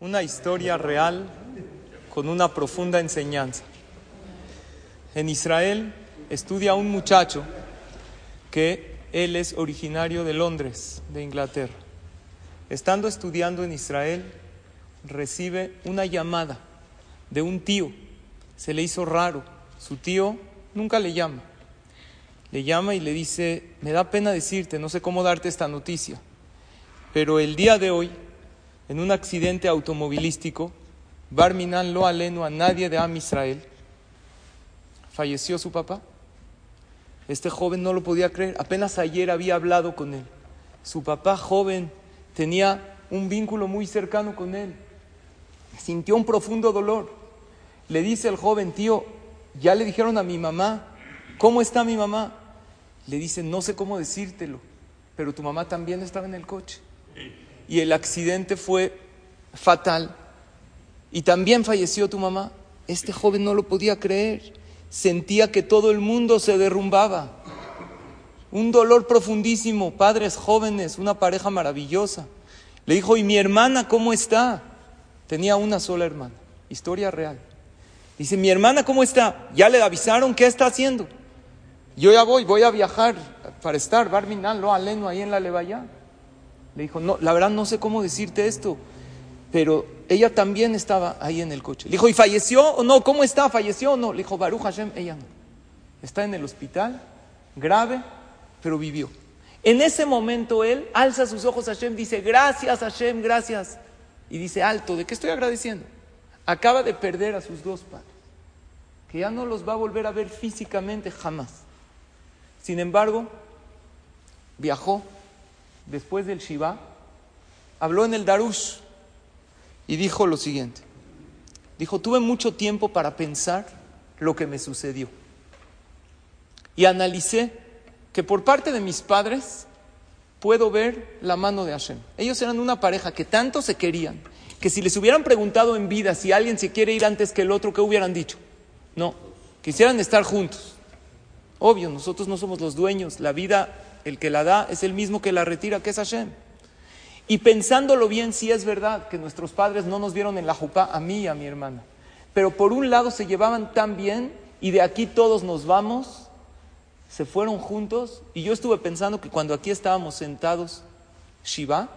Una historia real con una profunda enseñanza. En Israel estudia un muchacho que él es originario de Londres, de Inglaterra. Estando estudiando en Israel, recibe una llamada de un tío. Se le hizo raro. Su tío nunca le llama. Le llama y le dice, me da pena decirte, no sé cómo darte esta noticia, pero el día de hoy, en un accidente automovilístico, Barminan lo aleno a nadie de Am Israel, falleció su papá. Este joven no lo podía creer, apenas ayer había hablado con él. Su papá joven tenía un vínculo muy cercano con él. Sintió un profundo dolor. Le dice el joven, tío, ya le dijeron a mi mamá, ¿cómo está mi mamá? Le dice, no sé cómo decírtelo, pero tu mamá también estaba en el coche. Y el accidente fue fatal. Y también falleció tu mamá. Este joven no lo podía creer. Sentía que todo el mundo se derrumbaba. Un dolor profundísimo. Padres jóvenes, una pareja maravillosa. Le dijo, ¿y mi hermana cómo está? Tenía una sola hermana. Historia real. Dice, mi hermana cómo está? ¿Ya le avisaron qué está haciendo? Yo ya voy, voy a viajar para estar, Barminan, lo aleno ahí en la Levaya. Le dijo, no, la verdad no sé cómo decirte esto, pero ella también estaba ahí en el coche. Le dijo, ¿y falleció o no? ¿Cómo está? ¿Falleció o no? Le dijo, Baruch Hashem, ella no. Está en el hospital, grave, pero vivió. En ese momento él alza sus ojos a Hashem, dice, gracias Hashem, gracias. Y dice, alto, ¿de qué estoy agradeciendo? Acaba de perder a sus dos padres, que ya no los va a volver a ver físicamente jamás. Sin embargo, viajó después del Shiva, habló en el Darush y dijo lo siguiente. Dijo, tuve mucho tiempo para pensar lo que me sucedió. Y analicé que por parte de mis padres puedo ver la mano de Hashem. Ellos eran una pareja que tanto se querían, que si les hubieran preguntado en vida si alguien se quiere ir antes que el otro, ¿qué hubieran dicho? No, quisieran estar juntos. Obvio, nosotros no somos los dueños, la vida, el que la da es el mismo que la retira, que es Hashem. Y pensándolo bien, sí es verdad que nuestros padres no nos vieron en la jupá, a mí y a mi hermana. Pero por un lado se llevaban tan bien y de aquí todos nos vamos, se fueron juntos. Y yo estuve pensando que cuando aquí estábamos sentados, Shiva,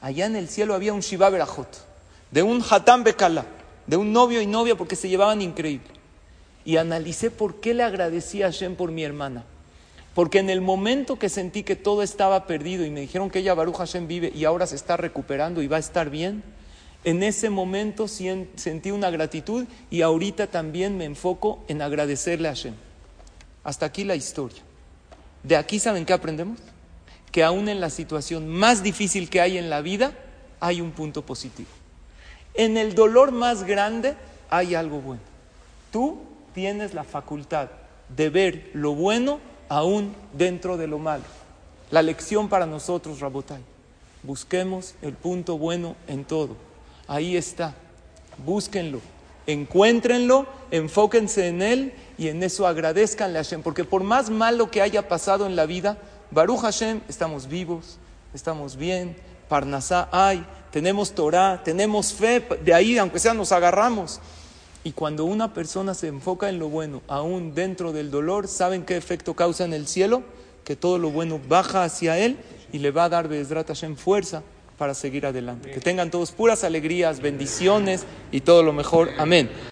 allá en el cielo había un Shiva Berajot, de un Hatam Bekala, de un novio y novia porque se llevaban increíble y analicé por qué le agradecí a Hashem por mi hermana. Porque en el momento que sentí que todo estaba perdido y me dijeron que ella, Baruch Hashem, vive y ahora se está recuperando y va a estar bien, en ese momento sentí una gratitud y ahorita también me enfoco en agradecerle a Hashem. Hasta aquí la historia. De aquí, ¿saben qué aprendemos? Que aún en la situación más difícil que hay en la vida, hay un punto positivo. En el dolor más grande hay algo bueno. Tú tienes la facultad de ver lo bueno aún dentro de lo malo. La lección para nosotros, Rabotai, busquemos el punto bueno en todo. Ahí está, búsquenlo, encuéntrenlo, enfóquense en él y en eso agradezcanle a Hashem, porque por más malo que haya pasado en la vida, Baruch Hashem, estamos vivos, estamos bien, Parnasá hay, tenemos Torah, tenemos fe, de ahí aunque sea nos agarramos. Y cuando una persona se enfoca en lo bueno, aún dentro del dolor, ¿saben qué efecto causa en el cielo? Que todo lo bueno baja hacia él y le va a dar Bezrat Hashem fuerza para seguir adelante. Que tengan todos puras alegrías, bendiciones y todo lo mejor. Amén.